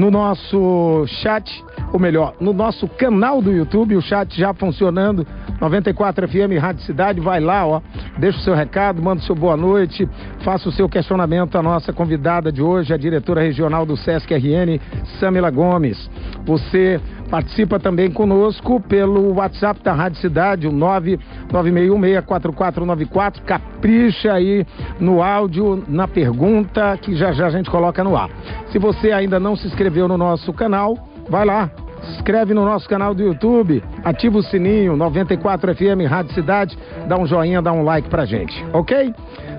no nosso chat, ou melhor, no nosso canal do YouTube, o chat já funcionando. 94 FM Rádio Cidade, vai lá, ó, deixa o seu recado, manda o seu boa noite, faça o seu questionamento à nossa convidada de hoje, a diretora regional do SESC RN, Samila Gomes. Você Participa também conosco pelo WhatsApp da Rádio Cidade, o 996164494. Capricha aí no áudio, na pergunta, que já já a gente coloca no ar. Se você ainda não se inscreveu no nosso canal, vai lá, se inscreve no nosso canal do YouTube, ativa o sininho 94 FM Rádio Cidade, dá um joinha, dá um like pra gente, ok?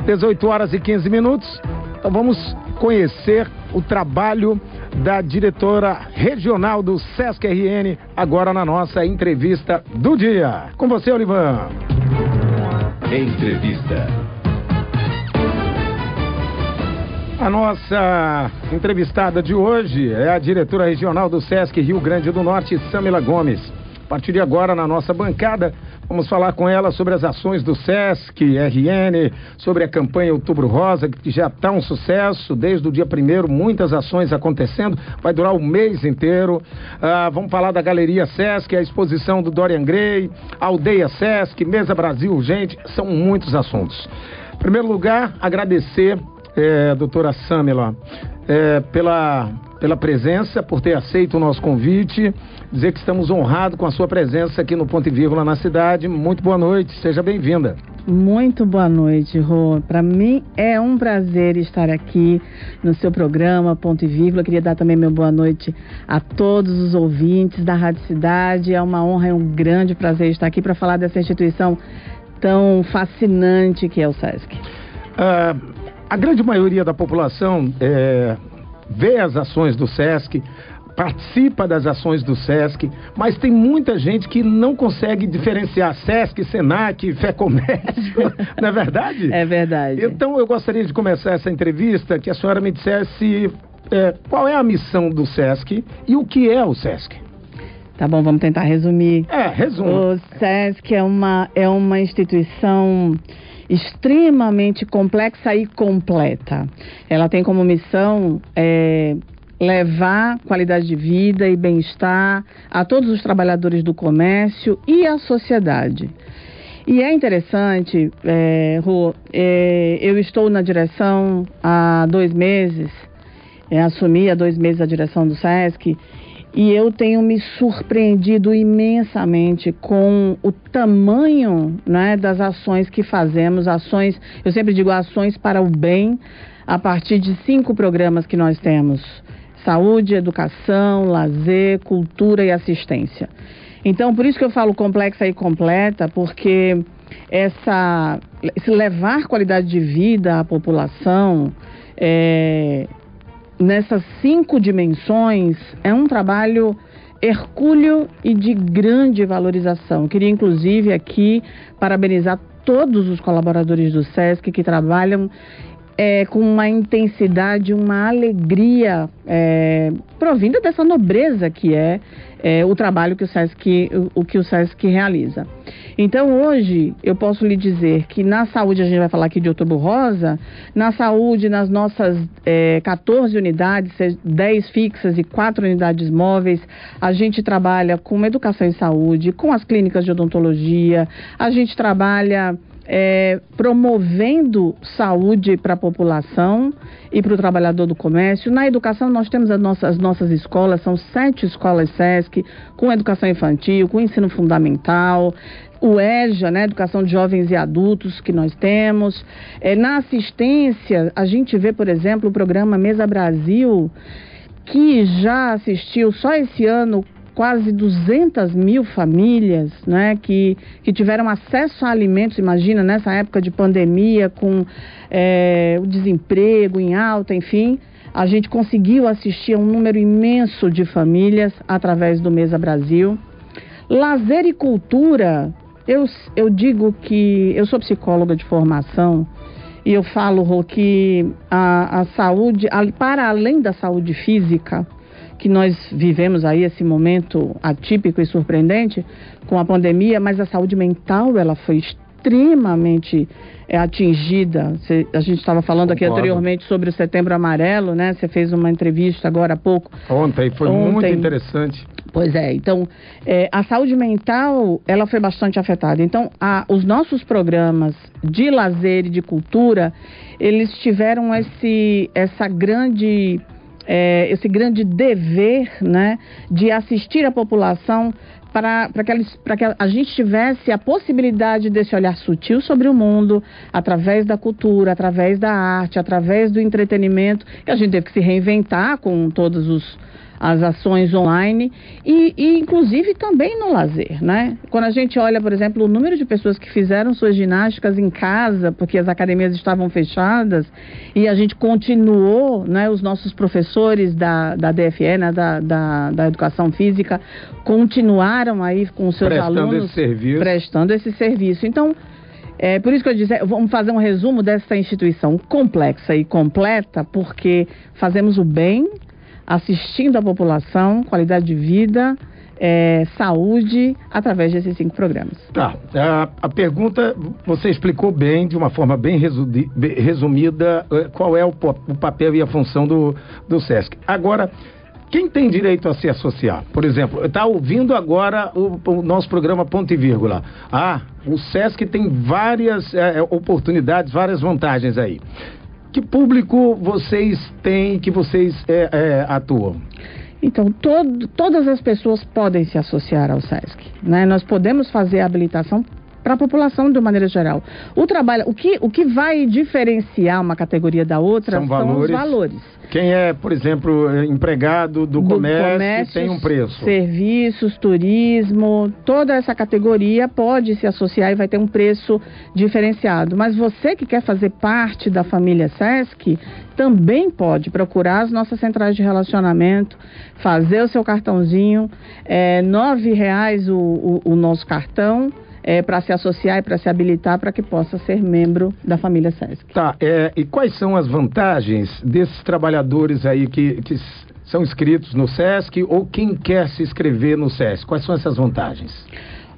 18 horas e 15 minutos. Então vamos conhecer o trabalho da diretora regional do Sesc RN, agora na nossa entrevista do dia. Com você, Olivan. Entrevista. A nossa entrevistada de hoje é a diretora regional do Sesc Rio Grande do Norte, Samila Gomes. A partir de agora, na nossa bancada, Vamos falar com ela sobre as ações do SESC, RN, sobre a campanha Outubro Rosa, que já está um sucesso desde o dia primeiro, muitas ações acontecendo, vai durar o mês inteiro. Ah, vamos falar da Galeria SESC, a exposição do Dorian Gray, Aldeia SESC, Mesa Brasil, gente, são muitos assuntos. Em primeiro lugar, agradecer, é, doutora Samela, é, pela pela presença, por ter aceito o nosso convite. Dizer que estamos honrados com a sua presença aqui no Ponto e Vírgula na cidade. Muito boa noite, seja bem-vinda. Muito boa noite, Rô. Para mim é um prazer estar aqui no seu programa Ponto e Vírgula. Queria dar também meu boa noite a todos os ouvintes da Rádio Cidade. É uma honra e um grande prazer estar aqui para falar dessa instituição tão fascinante que é o SESC. Uh, a grande maioria da população é, vê as ações do SESC, participa das ações do SESC, mas tem muita gente que não consegue diferenciar SESC, SENAC, Fé Comércio, não é verdade? É verdade. Então eu gostaria de começar essa entrevista que a senhora me dissesse é, qual é a missão do SESC e o que é o SESC. Tá bom, vamos tentar resumir. É, resumo. O SESC é uma, é uma instituição extremamente complexa e completa. Ela tem como missão é, levar qualidade de vida e bem-estar a todos os trabalhadores do comércio e à sociedade. E é interessante, é, Rô, é, eu estou na direção há dois meses, é, assumi há dois meses a direção do SESC e eu tenho me surpreendido imensamente com o tamanho né, das ações que fazemos, ações, eu sempre digo ações para o bem, a partir de cinco programas que nós temos: saúde, educação, lazer, cultura e assistência. Então, por isso que eu falo complexa e completa, porque essa levar qualidade de vida à população, é, nessas cinco dimensões é um trabalho hercúleo e de grande valorização. Queria, inclusive, aqui parabenizar todos os colaboradores do SESC que trabalham é, com uma intensidade, uma alegria é, provinda dessa nobreza que é, é, o trabalho que o SESC, o, o, que o SESC realiza. Então hoje eu posso lhe dizer que na saúde, a gente vai falar aqui de outubro rosa, na saúde, nas nossas é, 14 unidades, 10 fixas e 4 unidades móveis, a gente trabalha com educação em saúde, com as clínicas de odontologia, a gente trabalha é, promovendo saúde para a população e para o trabalhador do comércio. Na educação, nós temos as nossas, as nossas escolas, são sete escolas SESC, com educação infantil, com ensino fundamental, o EJA, né, Educação de Jovens e Adultos, que nós temos. É, na assistência, a gente vê, por exemplo, o programa Mesa Brasil, que já assistiu só esse ano quase 200 mil famílias né, que, que tiveram acesso a alimentos, imagina, nessa época de pandemia, com é, o desemprego em alta, enfim, a gente conseguiu assistir a um número imenso de famílias através do Mesa Brasil. Lazer e cultura, eu, eu digo que eu sou psicóloga de formação e eu falo, Rô, que a, a saúde, a, para além da saúde física, que nós vivemos aí esse momento atípico e surpreendente com a pandemia, mas a saúde mental ela foi extremamente é, atingida. Cê, a gente estava falando Concordo. aqui anteriormente sobre o Setembro Amarelo, né? Você fez uma entrevista agora há pouco. Ontem foi Ontem. muito interessante. Pois é, então é, a saúde mental ela foi bastante afetada. Então a- os nossos programas de lazer e de cultura eles tiveram esse essa grande é, esse grande dever, né, de assistir a população para para que, eles- para que a gente tivesse a possibilidade desse olhar sutil sobre o mundo através da cultura, através da arte, através do entretenimento. E a gente teve que se reinventar com todos os as ações online e, e, inclusive também no lazer, né? Quando a gente olha, por exemplo, o número de pessoas que fizeram suas ginásticas em casa porque as academias estavam fechadas e a gente continuou, né? Os nossos professores da, da DFE, né? da, da, da Educação Física, continuaram aí com os seus Prestando alunos esse serviço. prestando esse serviço. Então, é por isso que eu disse, vamos fazer um resumo dessa instituição complexa e completa, porque fazemos o bem, assistindo a população, qualidade de vida, é, saúde, através desses cinco programas. Tá. A, a pergunta, você explicou bem, de uma forma bem resumida, eh, qual é o, o papel e a função do, do SESC. Agora, quem tem direito a se associar? Por exemplo, está ouvindo agora o, o nosso programa Ponto e Vírgula. Ah, o SESC tem várias eh, oportunidades, várias vantagens aí. Que público vocês têm, que vocês eh, eh, atuam? Então, todo- todas as pessoas podem se associar ao SESC. Né? Nós podemos fazer a habilitação para a população de maneira geral. O trabalho, o que, o que vai diferenciar uma categoria da outra São são, valores. os valores. Quem é, por exemplo, empregado do, comércio, tem um preço. Serviços, turismo, toda essa categoria pode se associar e vai ter um preço diferenciado. Mas você que quer fazer parte da família SESC, também pode procurar as nossas centrais de relacionamento, fazer o seu cartãozinho, é nove reais o, o, o nosso cartão. É, para se associar e para se habilitar para que possa ser membro da família SESC. Tá, é, e quais são as vantagens desses trabalhadores aí que, que são inscritos no SESC ou quem quer se inscrever no SESC? Quais são essas vantagens?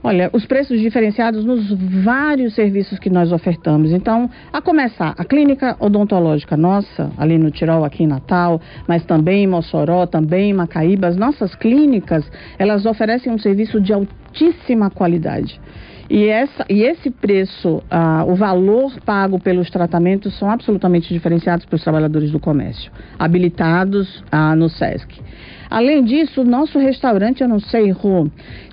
Olha, os preços diferenciados nos vários serviços que nós ofertamos. Então, a começar, a clínica odontológica nossa, ali no Tirol, aqui em Natal, mas também em Mossoró, também em Macaíba, as nossas clínicas, elas oferecem um serviço de altíssima qualidade. E, essa, e esse preço, ah, o valor pago pelos tratamentos são absolutamente diferenciados para os trabalhadores do comércio, habilitados ah, no SESC. Além disso, o nosso restaurante, eu não sei, Rô,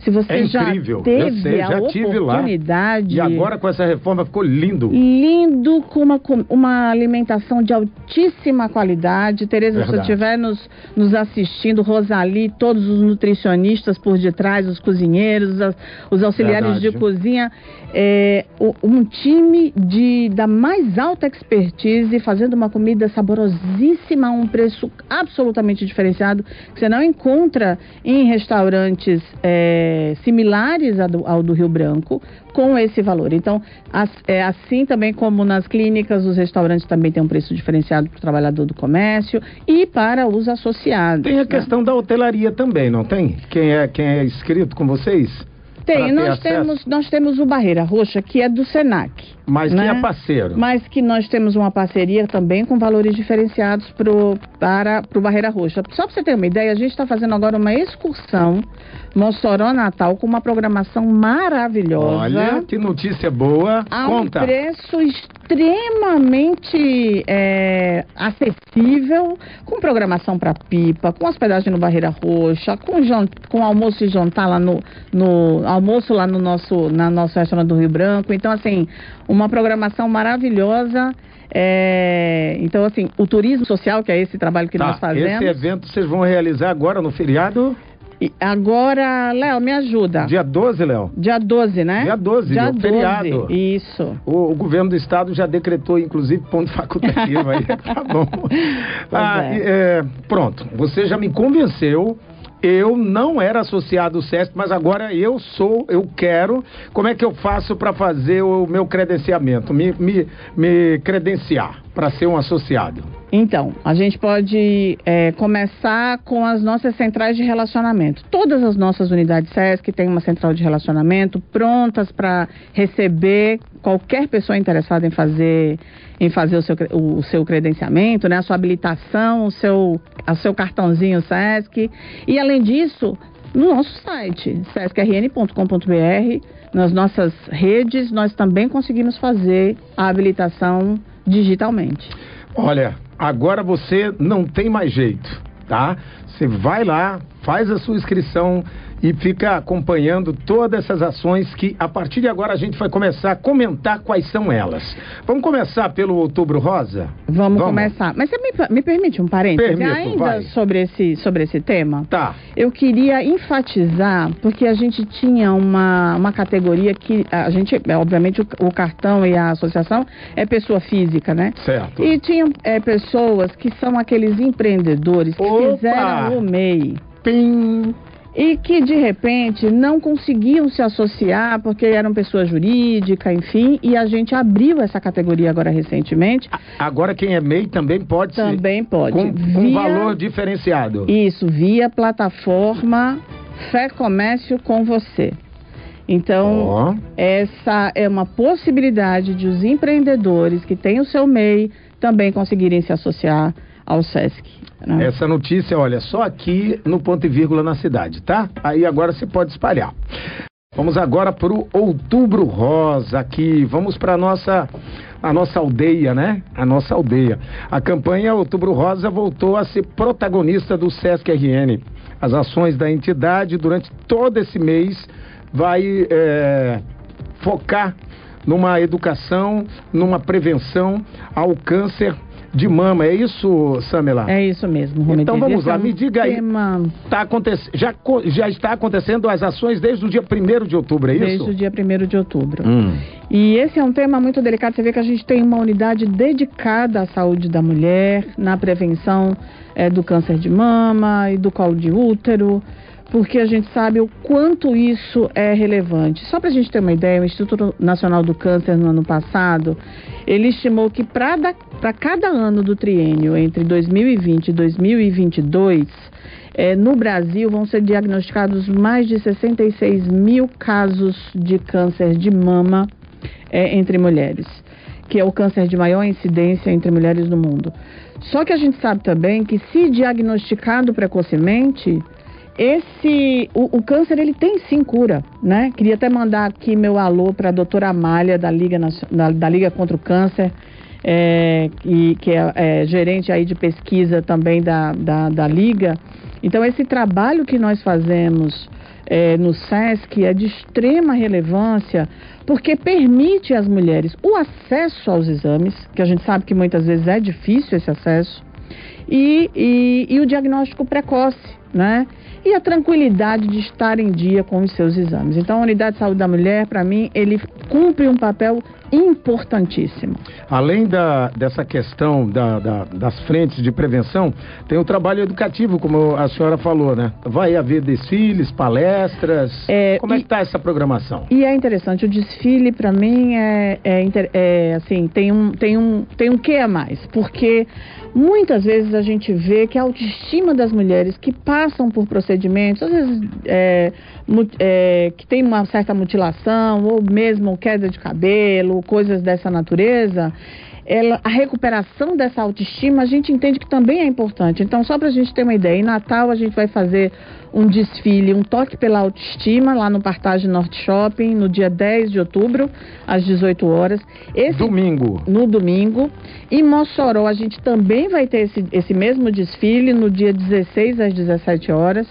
se você É já incrível, teve sei, a já lá. oportunidade... E agora com essa reforma ficou lindo. Lindo, com uma, com uma alimentação de altíssima qualidade. Tereza, se você estiver nos, nos assistindo, Rosali, todos os nutricionistas por detrás, os cozinheiros, os auxiliares de Verdade. cozinha, é, um time de, da mais alta expertise, fazendo uma comida saborosíssima a um preço absolutamente diferenciado, que você não encontra em restaurantes é, similares a do- ao do Rio Branco, com esse valor. Então, as- é, assim também como nas clínicas, os restaurantes também têm um preço diferenciado para o trabalhador do comércio e para os associados. Tem a né? questão da hotelaria também, não tem? Quem é, quem é inscrito com vocês? Tem, nós acesso? temos, nós temos o Barreira Roxa, que é do Senac. Mas né? quem é parceiro? Mas que nós temos uma parceria também com valores diferenciados pro, para o Barreira Roxa. Só para você ter uma ideia, a gente está fazendo agora uma excursão Mossoró Natal com uma programação maravilhosa. Olha, que notícia boa. a Conta. um preço extremamente é, acessível, com programação para pipa, com hospedagem no Barreira Roxa, com, com almoço e jantar lá no, no almoço lá no nosso na nosso restaurante do Rio Branco. Então assim, uma programação maravilhosa. é, então assim, o turismo social que é esse trabalho que Tá, nós fazemos. esse evento vocês vão realizar agora no feriado? E agora, Léo, me ajuda. Dia 12, Léo? Dia 12, né? Dia 12, Dia é o feriado. Isso. O, o governo do estado já decretou, inclusive, ponto facultativo aí. tá bom. Ah, é. é, pronto, você já me convenceu. Eu não era associado ao SESC, mas agora eu sou, eu quero. Como é que eu faço para fazer o meu credenciamento? Me, me, me credenciar para ser um associado? Então, a gente pode é, começar com as nossas centrais de relacionamento. Todas as nossas unidades SESC têm uma central de relacionamento prontas para receber qualquer pessoa interessada em fazer, em fazer o, seu, o, seu credenciamento, né, a sua habilitação, o seu, o seu cartãozinho SESC. E, além disso, no nosso site, sescrn.com.br, nas nossas redes, nós também conseguimos fazer a habilitação digitalmente. Olha, agora você não tem mais jeito, tá? Você vai lá, faz a sua inscrição e fica acompanhando todas essas ações que a partir de agora a gente vai começar a comentar quais são elas. Vamos começar pelo Outubro Rosa? Vamos, Vamos. começar. Mas você me, me permite um parênteses Permito, ainda sobre esse, sobre esse tema? Tá. Eu queria enfatizar, porque a gente tinha uma, uma categoria que a gente, é, obviamente, o, o cartão e a associação é pessoa física, né? Certo. E tinha é, pessoas que são aqueles empreendedores que Opa! fizeram o MEI. Pim! E que de repente não conseguiam se associar porque eram pessoa jurídica, enfim, e a gente abriu essa categoria agora recentemente. Agora quem é MEI também pode ser. Também pode. Com, com Via- valor diferenciado. Isso, via plataforma Fé Comércio com você. Então, Ó. essa é uma possibilidade de os empreendedores que têm o seu MEI também conseguirem se associar ao SESC. né? Essa notícia, olha, só aqui no ponto e vírgula na cidade, tá? Aí agora você pode espalhar. Vamos agora para o Outubro Rosa aqui. Vamos para nossa a nossa aldeia, né? A nossa aldeia. A campanha Outubro Rosa voltou a ser protagonista do Sesc RN. As ações da entidade durante todo esse mês vai é, focar numa educação, numa prevenção ao câncer de mama. É isso, Samela? É isso mesmo. Então vamos lá, é me diga aí. tema Tá aconte- já, já está acontecendo as ações desde o dia 1 de outubro, é isso? Desde o dia 1 de outubro. Hum. E esse é um tema muito delicado. Você vê que a gente tem uma unidade dedicada à saúde da mulher, na prevenção eh, do câncer de mama e do colo de útero, porque a gente sabe o quanto isso é relevante. Só para a gente ter uma ideia, o Instituto Nacional do Câncer, no ano passado, ele estimou que para cada ano do triênio, entre 2020 e 2022, eh, no Brasil vão ser diagnosticados mais de 66 mil casos de câncer de mama é, entre mulheres, que é o câncer de maior incidência entre mulheres no mundo. Só que a gente sabe também que se diagnosticado precocemente, esse o, o câncer ele tem sim cura, né? Queria até mandar aqui meu alô para a doutora Amália da Liga, da, da Liga contra o Câncer, é, e, que é, é gerente aí de pesquisa também da, da, da Liga. Então esse trabalho que nós fazemos é, no SESC é de extrema relevância porque permite às mulheres o acesso aos exames, que a gente sabe que muitas vezes é difícil esse acesso, e, e, e o diagnóstico precoce, né? E a tranquilidade de estar em dia com os seus exames. Então, a Unidade de Saúde da Mulher, para mim, ele cumpre um papel importantíssimo. Além da, dessa questão da- da- das frentes de prevenção, tem o trabalho educativo, como a senhora falou, né? Vai haver desfiles, palestras. É, como é e- que está essa programação? E é interessante, o desfile para mim é, é, é, assim, tem um, tem um, tem um quê a mais, porque muitas vezes a gente vê que a autoestima das mulheres que passam por procedimentos, às vezes é, é, que tem uma certa mutilação ou mesmo queda de cabelo, coisas dessa natureza, ela, a recuperação dessa autoestima a gente entende que também é importante. Então, só para a gente ter uma ideia, em Natal a gente vai fazer um desfile, um toque pela autoestima lá no Partage Norte Shopping, no dia 10 de outubro, às 18 horas. Esse Domingo. no domingo. Em Mossoró, a gente também vai ter esse, esse mesmo desfile no dia 16 às 17 horas.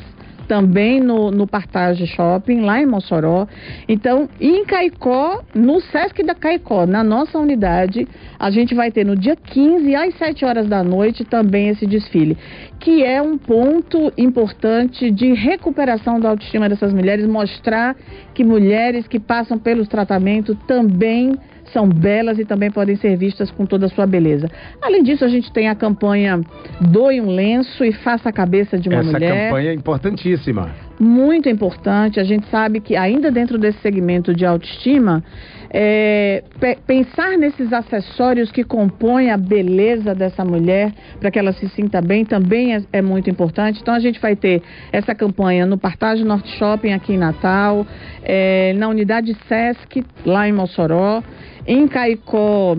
Também no, no Partage Shopping, lá em Mossoró. Então, em Caicó, no Sesc da Caicó, na nossa unidade, a gente vai ter no dia 15, às 7 horas da noite, também esse desfile. Que é um ponto importante de recuperação da autoestima dessas mulheres, mostrar que mulheres que passam pelos tratamentos também são belas e também podem ser vistas com toda a sua beleza. Além disso, a gente tem a campanha Doe um lenço e faça a cabeça de uma Essa mulher. campanha é importantíssima. Muito importante. A gente sabe que ainda dentro desse segmento de autoestima, é, pensar nesses acessórios que compõem a beleza dessa mulher para que ela se sinta bem também é, é, muito importante. Então a gente vai ter essa campanha no Partage Norte Shopping aqui em Natal, é, na unidade Sesc lá em Mossoró, em Caicó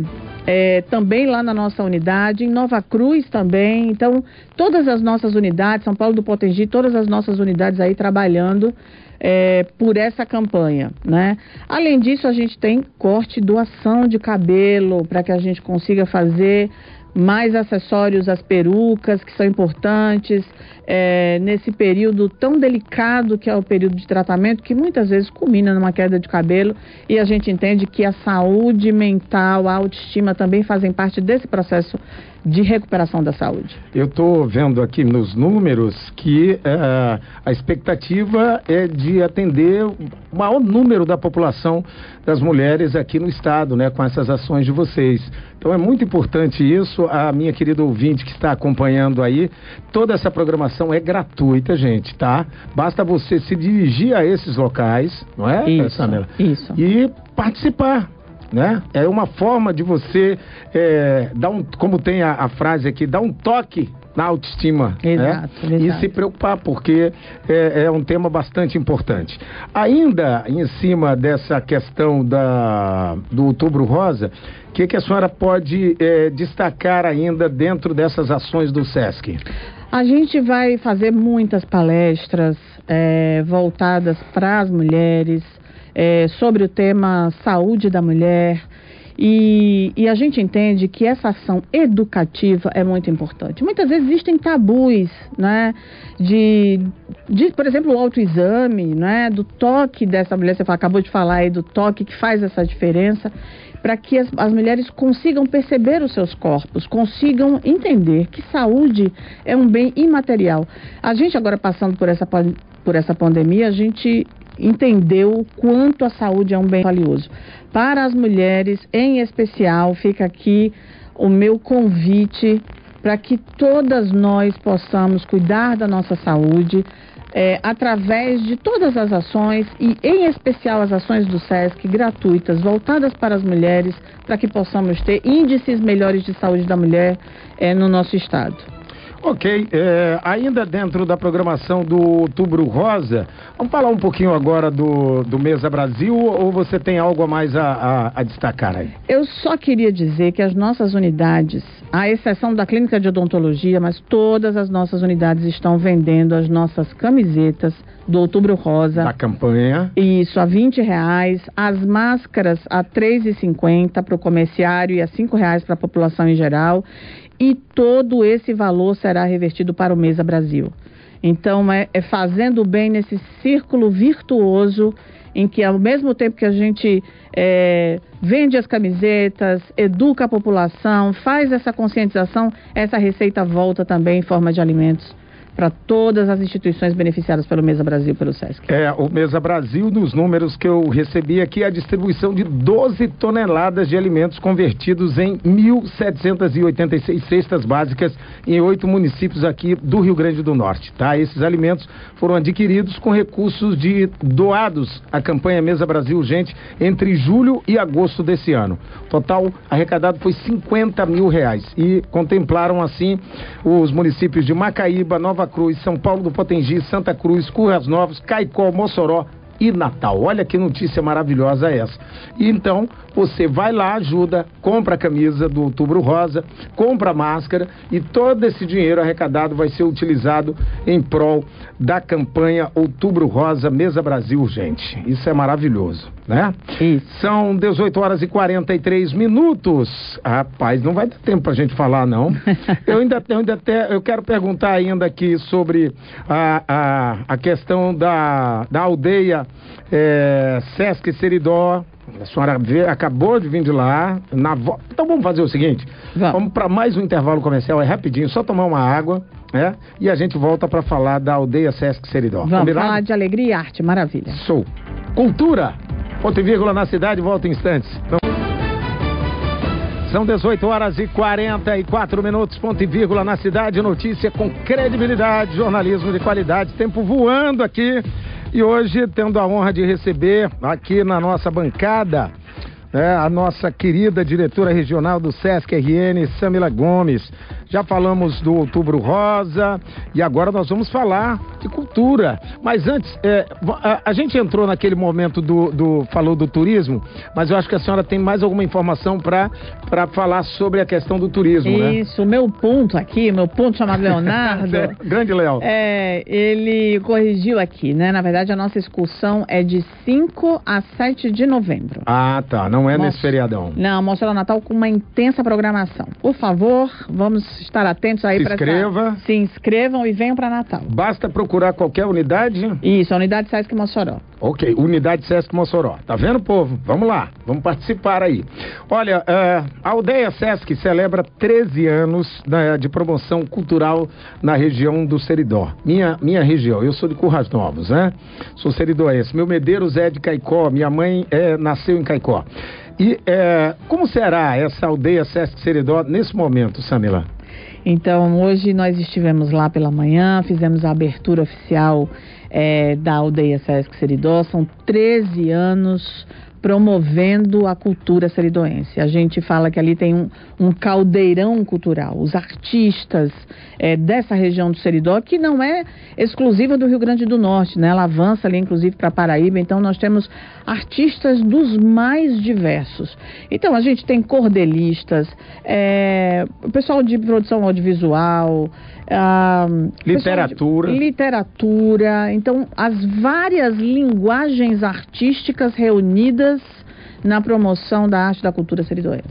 é, também lá na nossa unidade, em Nova Cruz também. Então, todas as nossas unidades, São Paulo do Potengi, todas as nossas unidades aí trabalhando é, por essa campanha, né? Além disso, a gente tem corte doação de cabelo para que a gente consiga fazer mais acessórios às perucas, que são importantes, é, nesse período tão delicado que é o período de tratamento, que muitas vezes culmina numa queda de cabelo, e a gente entende que a saúde mental, a autoestima também fazem parte desse processo de recuperação da saúde. Eu estou vendo aqui nos números que uh, a expectativa é de atender o maior número da população das mulheres aqui no estado, né, com essas ações de vocês. Então é muito importante isso. A minha querida ouvinte que está acompanhando aí, toda essa programação é gratuita, gente, tá? Basta você se dirigir a esses locais, não é, isso, Samela? Isso. E participar né? É uma forma de você é, dar um, como tem a, a, frase aqui, dar um toque na autoestima, né? exato, né? E se preocupar, porque é, é, um tema bastante importante. Ainda em cima dessa questão da, do Outubro Rosa, o que, que a senhora pode é, destacar ainda dentro dessas ações do SESC? A gente vai fazer muitas palestras é, voltadas para as mulheres, é, sobre o tema saúde da mulher. E, e, a gente entende que essa ação educativa é muito importante. Muitas vezes existem tabus, né? De, de por exemplo, o autoexame, né? Do toque dessa mulher, você acabou de falar aí do toque que faz essa diferença, para que as, as mulheres consigam perceber os seus corpos, consigam entender que saúde é um bem imaterial. A gente agora passando por essa, por essa pandemia, a gente entendeu o quanto a saúde é um bem valioso. Para as mulheres, em especial, fica aqui o meu convite para que todas nós possamos cuidar da nossa saúde é, através de todas as ações e, em especial, as ações do SESC gratuitas voltadas para as mulheres, para que possamos ter índices melhores de saúde da mulher é, no nosso estado. Ok, é, ainda dentro da programação do Outubro Rosa, vamos falar um pouquinho agora do, do Mesa Brasil ou você tem algo a mais a, a, a, destacar aí? Eu só queria dizer que as nossas unidades, à exceção da clínica de odontologia, mas todas as nossas unidades estão vendendo as nossas camisetas do Outubro Rosa. Da campanha. Isso, a 20 reais. As máscaras a 3,50 para o comerciário e a 5 reais para a população em geral e todo esse valor será revertido para o Mesa Brasil. Então, é, é fazendo bem nesse círculo virtuoso em que, ao mesmo tempo que a gente é, vende as camisetas, educa a população, faz essa conscientização, essa receita volta também em forma de alimentos para todas as instituições beneficiadas pelo Mesa Brasil, pelo SESC. É, o Mesa Brasil, nos números que eu recebi aqui, a distribuição de 12 toneladas de alimentos convertidos em 1.786 cestas básicas em oito municípios aqui do Rio Grande do Norte, tá? Esses alimentos foram adquiridos com recursos de doados à campanha Mesa Brasil Gente entre julho e agosto desse ano. Total arrecadado foi 50 mil reais e contemplaram assim os municípios de Macaíba, Nova Cruz, São Paulo do Potengi, Santa Cruz, Curras Novos, Caicó, Mossoró e Natal. Olha que notícia maravilhosa essa. E então, você vai lá, ajuda, compra a camisa do Outubro Rosa, compra a máscara e todo esse dinheiro arrecadado vai ser utilizado em prol da campanha Outubro Rosa Mesa Brasil, gente. Isso é maravilhoso, né? Isso. São 18 horas e 43 minutos. Rapaz, não vai ter tempo pra gente falar, não. eu ainda, eu ainda até, eu quero perguntar ainda aqui sobre a, a, a questão da, da aldeia é, Sesc Seridó. A senhora vê, acabou de vir de lá. Na vo... Então vamos fazer o seguinte: vamos, vamos para mais um intervalo comercial, é rapidinho, só tomar uma água. né? E a gente volta para falar da aldeia Sesc Seridó. Vamos Combinado? falar de alegria e arte, maravilha. Sou. Cultura. Ponto e vírgula na cidade, volta em instantes. Então... São 18 horas e 44 minutos, ponto e vírgula na cidade. Notícia com credibilidade, jornalismo de qualidade, tempo voando aqui. E hoje, tendo a honra de receber aqui na nossa bancada né, a nossa querida diretora regional do Sesc RN, Samila Gomes. Já falamos do Outubro Rosa e agora nós vamos falar de cultura. Mas antes, é, a, a, gente entrou naquele momento do, do, falou do turismo, mas eu acho que a senhora tem mais alguma informação para falar sobre a questão do turismo, né? Isso, o meu ponto aqui, meu ponto chamado Leonardo. Grande Léo. É, ele corrigiu aqui, né? Na verdade, a nossa excursão é de 5 a 7 de novembro. Ah, tá. Não é Mostra... nesse feriadão. Não, Mostra Natal com uma intensa programação. Por favor, vamos estar atentos aí para Se inscreva. Essa... Se inscrevam e venham para Natal. Basta procurar qualquer unidade? Isso, a unidade Sesc Mossoró. Ok, unidade Sesc Mossoró. Tá vendo, povo? Vamos lá, vamos participar aí. Olha, uh, a aldeia Sesc celebra 13 anos né, de promoção cultural na região do Seridó. Minha, minha região, eu sou de Curras Novos, né? Sou seridoense. Meu Medeiros é de Caicó, minha mãe é, nasceu em Caicó. E é, como será essa aldeia Sesc Seridó nesse momento, Samila? Então, hoje nós estivemos lá pela manhã, fizemos a abertura oficial é, da aldeia Sesc Seridó. São 13 anos promovendo a cultura seridoense. A gente fala que ali tem um, um caldeirão cultural. Os artistas é, dessa região do Seridó, que não é exclusiva do Rio Grande do Norte, né? Ela avança ali, inclusive, para Paraíba. Então, nós temos artistas dos mais diversos. Então, a gente tem cordelistas, é, o pessoal de produção audiovisual, ah, literatura. De, literatura. Então, as várias linguagens artísticas reunidas na promoção da arte da cultura seridoense.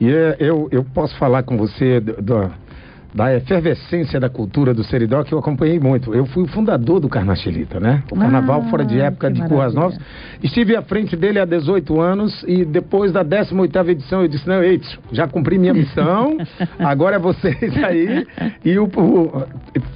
E é, eu, eu posso falar com você do, do da efervescência da cultura do Seridó, que eu acompanhei muito. Eu fui o fundador do Carnachelita, né? O Carnaval ah, fora de época de Curras Novas. Estive à frente dele há 18 anos e depois da 18ª edição eu disse, não, Eitz, já cumpri minha missão, agora é vocês aí. E o, o,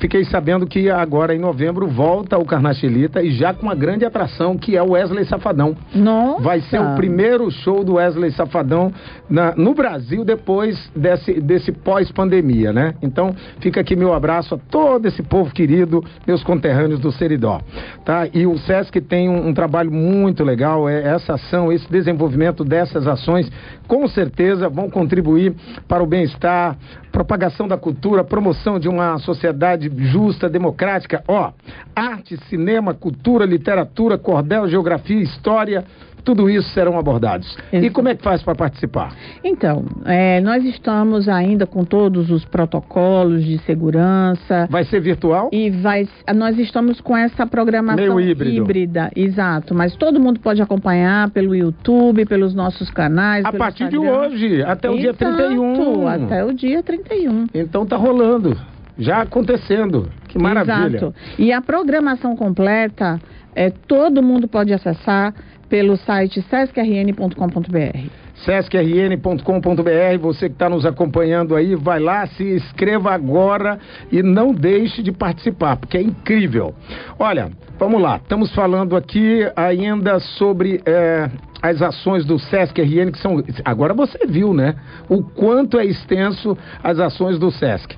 fiquei sabendo que agora em novembro volta o Carnachelita e já com uma grande atração que é o Wesley Safadão. Nossa. Vai ser o primeiro show do Wesley Safadão na, no Brasil depois desse, desse pós-pandemia, né? Então, fica aqui meu abraço a todo esse povo querido, meus conterrâneos do Seridó. Tá? E o SESC tem um, um trabalho muito legal, é essa ação, esse desenvolvimento dessas ações, com certeza vão contribuir para o bem-estar, propagação da cultura, promoção de uma sociedade justa, democrática. Ó, arte, cinema, cultura, literatura, cordel, geografia, história, tudo isso serão abordados. Isso. E como é que faz para participar? Então, é, nós estamos ainda com todos os protocolos de segurança. Vai ser virtual? E vai, nós estamos com essa programação híbrida, exato. Mas todo mundo pode acompanhar pelo YouTube, pelos nossos canais. A partir Instagram. de hoje, até o exato, dia 31. Até o dia 31. Então tá rolando. Já acontecendo. Que maravilha. Exato. E a programação completa, é, todo mundo pode acessar pelo site sescrn.com.br. sescrn.com.br, você que está nos acompanhando aí, vai lá, se inscreva agora e não deixe de participar, porque é incrível. Olha, vamos lá, estamos falando aqui ainda sobre é, as ações do Sesc RN, que são. Agora você viu, né? O quanto é extenso as ações do Sesc.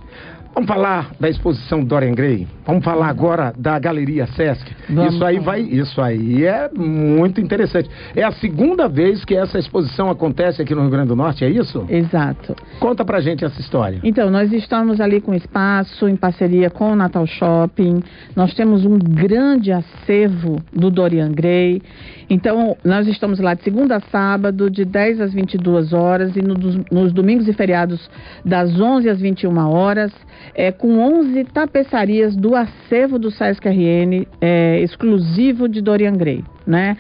Vamos falar da exposição Dorian Gray? Vamos falar agora da Galeria Sesc? Vamos isso aí vai, isso aí é muito interessante. É a segunda vez que essa exposição acontece aqui no Rio Grande do Norte, é isso? Exato. Conta pra gente essa história. Então, nós estamos ali com espaço em parceria com o Natal Shopping. Nós temos um grande acervo do Dorian Gray. Então, nós estamos lá de segunda a sábado, de 10 às 22 horas, e no, nos domingos e feriados, das 11 às 21 horas, é, com 11 tapeçarias do acervo do Sesc RN, é, exclusivo de Dorian Gray né?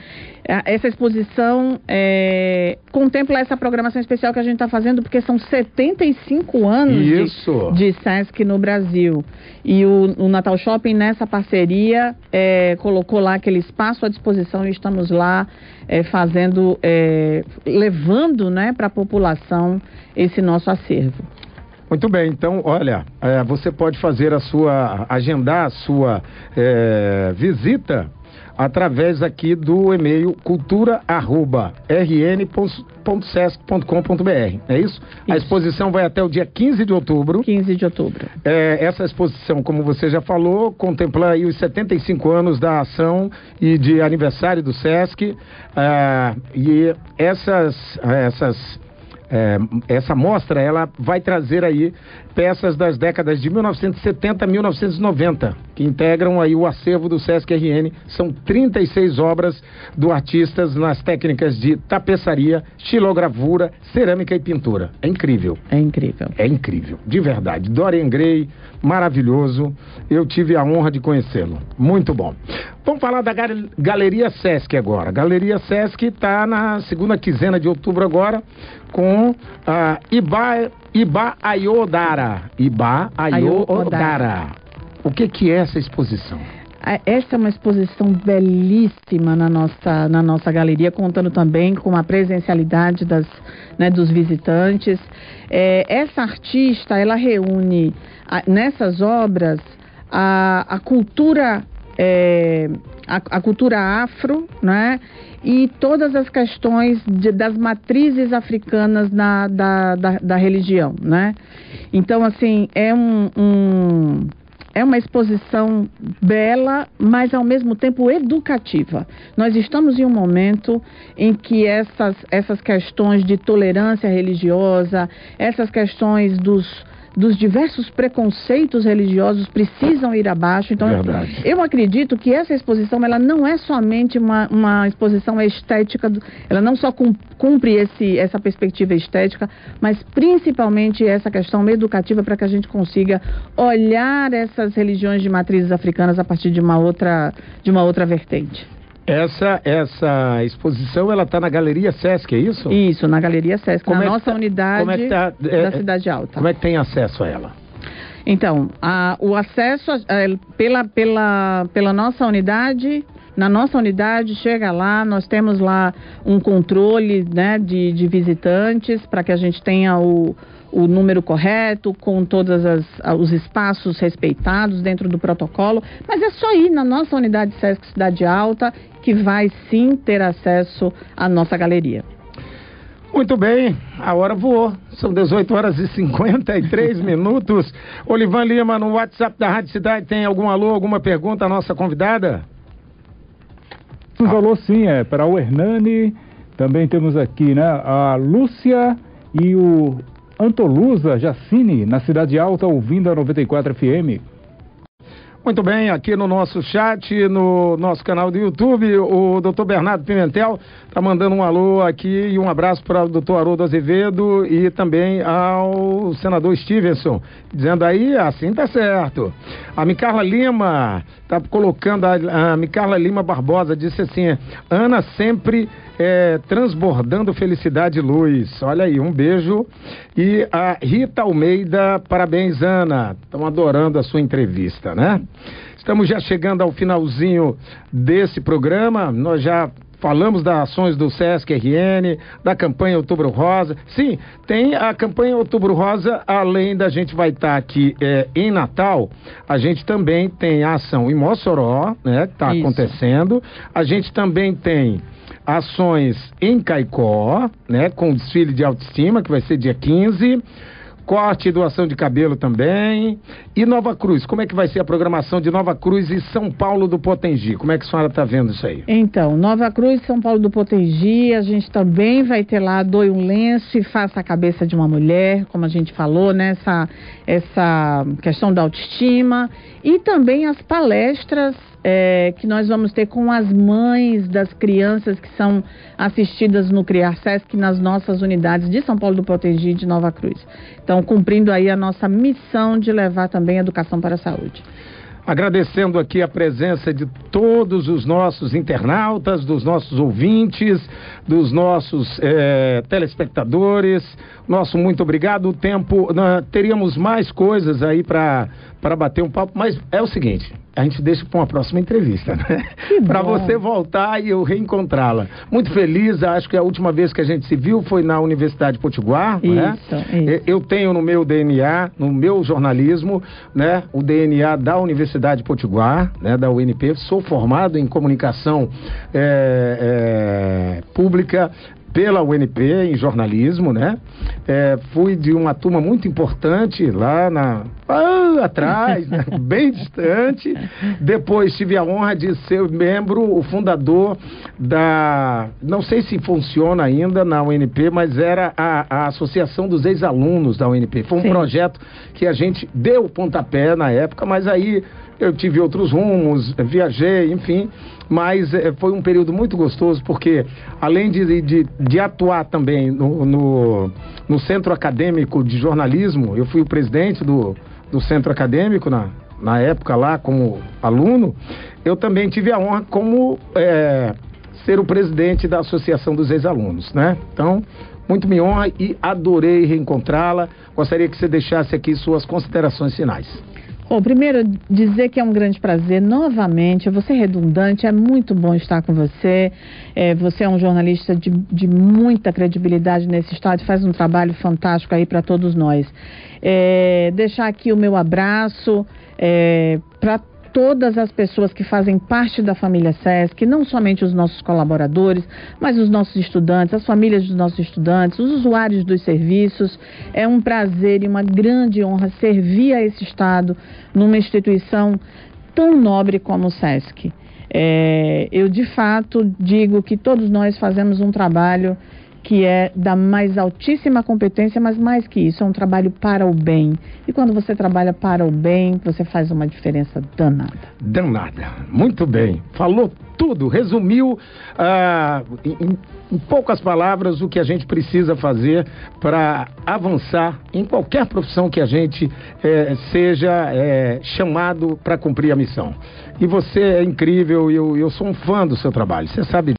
Essa exposição é, contempla essa programação especial que a gente está fazendo, porque são 75 anos de, de Sesc no Brasil. E o, o Natal Shopping, nessa parceria, é, colocou lá aquele espaço à disposição e estamos lá é, fazendo, é, levando né, para a população esse nosso acervo. Muito bem, então, olha, é, você pode fazer a sua, agendar a sua é, visita através aqui do e-mail cultura@rn.sesc.com.br. É isso? isso? A exposição vai até o dia 15 de outubro. 15 de outubro. É, essa exposição, como você já falou, contempla aí os 75 anos da ação e de aniversário do SESC. É, e essas, essas é, essa mostra ela vai trazer aí peças das décadas de 1970 a 1990, que integram aí o acervo do Sesc RN. São 36 obras do artistas nas técnicas de tapeçaria, xilogravura, cerâmica e pintura. É incrível. É incrível. É incrível, de verdade. Dorian Gray, maravilhoso. Eu tive a honra de conhecê-lo. Muito bom. Vamos falar da Galeria Sesc agora. Galeria Sesc está na segunda quinzena de outubro agora com a Iba, Iba Ayodara. Iba Ayodara. O que, que é essa exposição? Essa é uma exposição belíssima na nossa, na nossa galeria, contando também com a presencialidade das, né, dos visitantes. É, essa artista, ela reúne a, nessas obras a, a cultura é, a, a, cultura afro, né? E todas as questões de, das matrizes africanas na, da, da, da, religião, né? Então, assim, é um, um é uma exposição bela, mas ao mesmo tempo educativa. Nós estamos em um momento em que essas, essas questões de tolerância religiosa, essas questões dos dos diversos preconceitos religiosos precisam ir abaixo. Então, Verdade. eu acredito que essa exposição ela não é somente uma, uma exposição estética, ela não só cumpre esse, essa perspectiva estética, mas principalmente essa questão educativa para que a gente consiga olhar essas religiões de matrizes africanas a partir de uma outra, de uma outra vertente. Essa, essa exposição, ela está na Galeria Sesc, é isso? Isso, na Galeria Sesc, como na é nossa tá, unidade é tá, é, da Cidade Alta. Como é que tem acesso a ela? Então, a, o acesso a, pela, pela, pela nossa unidade, na nossa unidade, chega lá, nós temos lá um controle né, de, de visitantes para que a gente tenha o, o número correto, com todos os espaços respeitados dentro do protocolo, mas é só ir na nossa unidade SESC Cidade Alta que vai sim ter acesso à nossa galeria. Muito bem, a hora voou. São 18 horas e 53 minutos. Olivan Lima, no WhatsApp da Rádio Cidade, tem algum alô, alguma pergunta à nossa convidada? Um alô sim, é para o Hernani. Também temos aqui, né, a Lúcia e o Antolusa Jacine, na Cidade Alta, ouvindo a 94 FM. Muito bem, aqui no nosso chat, no nosso canal do YouTube, o doutor Bernardo Pimentel está mandando um alô aqui e um abraço para o doutor Haroldo Azevedo e também ao senador Stevenson, dizendo aí, assim tá certo. A Micarla Lima está colocando, a, a Micarla Lima Barbosa disse assim, Ana sempre é, transbordando felicidade e luz. Olha aí, um beijo. E a Rita Almeida, parabéns, Ana. Estão adorando a sua entrevista, né? Estamos já chegando ao finalzinho desse programa. Nós já falamos das ações do Sesc RN, da campanha Outubro Rosa. Sim, tem a campanha Outubro Rosa, além da gente vai estar tá aqui é, em Natal, a gente também tem a ação em Mossoró, né, que está acontecendo. A gente também tem ações em Caicó, né, com desfile de autoestima, que vai ser dia 15 corte e doação de cabelo também. E Nova Cruz, como é que vai ser a programação de Nova Cruz e São Paulo do Potengi? Como é que a senhora está vendo isso aí? Então, Nova Cruz São Paulo do Potengi, a gente também vai ter lá, doe um lenço e faça a cabeça de uma mulher, como a gente falou, né? Essa, essa questão da autoestima. E também as palestras é, que nós vamos ter com as mães das crianças que são assistidas no Criar Sesc nas nossas unidades de São Paulo do Potengi e de Nova Cruz. Então, cumprindo aí a nossa missão de levar também educação para a saúde. Agradecendo aqui a presença de todos os nossos internautas, dos nossos ouvintes, dos nossos é, telespectadores. Nosso muito obrigado. O tempo, teríamos mais coisas aí para bater um papo, mas é o seguinte: a gente deixa para uma próxima entrevista, né? Para você voltar e eu reencontrá-la. Muito feliz, acho que a última vez que a gente se viu foi na Universidade Potiguar, isso, né? Isso. Eu tenho no meu DNA, no meu jornalismo, né, o DNA da Universidade Potiguar, né, da UNP. Sou formado em comunicação é, é, pública pela UNP em jornalismo, né? É, fui de uma turma muito importante lá na ah, atrás, né? bem distante. Depois tive a honra de ser membro, o fundador da, não sei se funciona ainda na UNP, mas era a, a Associação dos Ex-Alunos da UNP. Foi um Sim. projeto que a gente deu pontapé na época, mas aí eu tive outros rumos, viajei, enfim, mas é, foi um período muito gostoso porque além de, de, de atuar também no, no, no, centro acadêmico de jornalismo, eu fui o presidente do, do centro acadêmico na, na época lá como aluno, eu também tive a honra como é, ser o presidente da Associação dos Ex-Alunos, né? Então, muito me honra e adorei reencontrá-la. Gostaria que você deixasse aqui suas considerações finais. Bom, primeiro, dizer que é um grande prazer novamente. Vou ser redundante, é muito bom estar com você. É, você é um jornalista de, de, muita credibilidade nesse estado faz um trabalho fantástico aí para todos nós. É, deixar aqui o meu abraço é, para todas as pessoas que fazem parte da família SESC, não somente os nossos colaboradores, mas os nossos estudantes, as famílias dos nossos estudantes, os usuários dos serviços. É um prazer e uma grande honra servir a esse Estado numa instituição tão nobre como o SESC. É, eu, de fato, digo que todos nós fazemos um trabalho que é da mais altíssima competência, mas mais que isso, é um trabalho para o bem. E quando você trabalha para o bem, você faz uma diferença danada. Danada. Muito bem. Falou tudo, resumiu ah, em, em, poucas palavras o que a gente precisa fazer para avançar em qualquer profissão que a gente eh, seja eh, chamado para cumprir a missão. E você é incrível, eu, eu sou um fã do seu trabalho, você sabe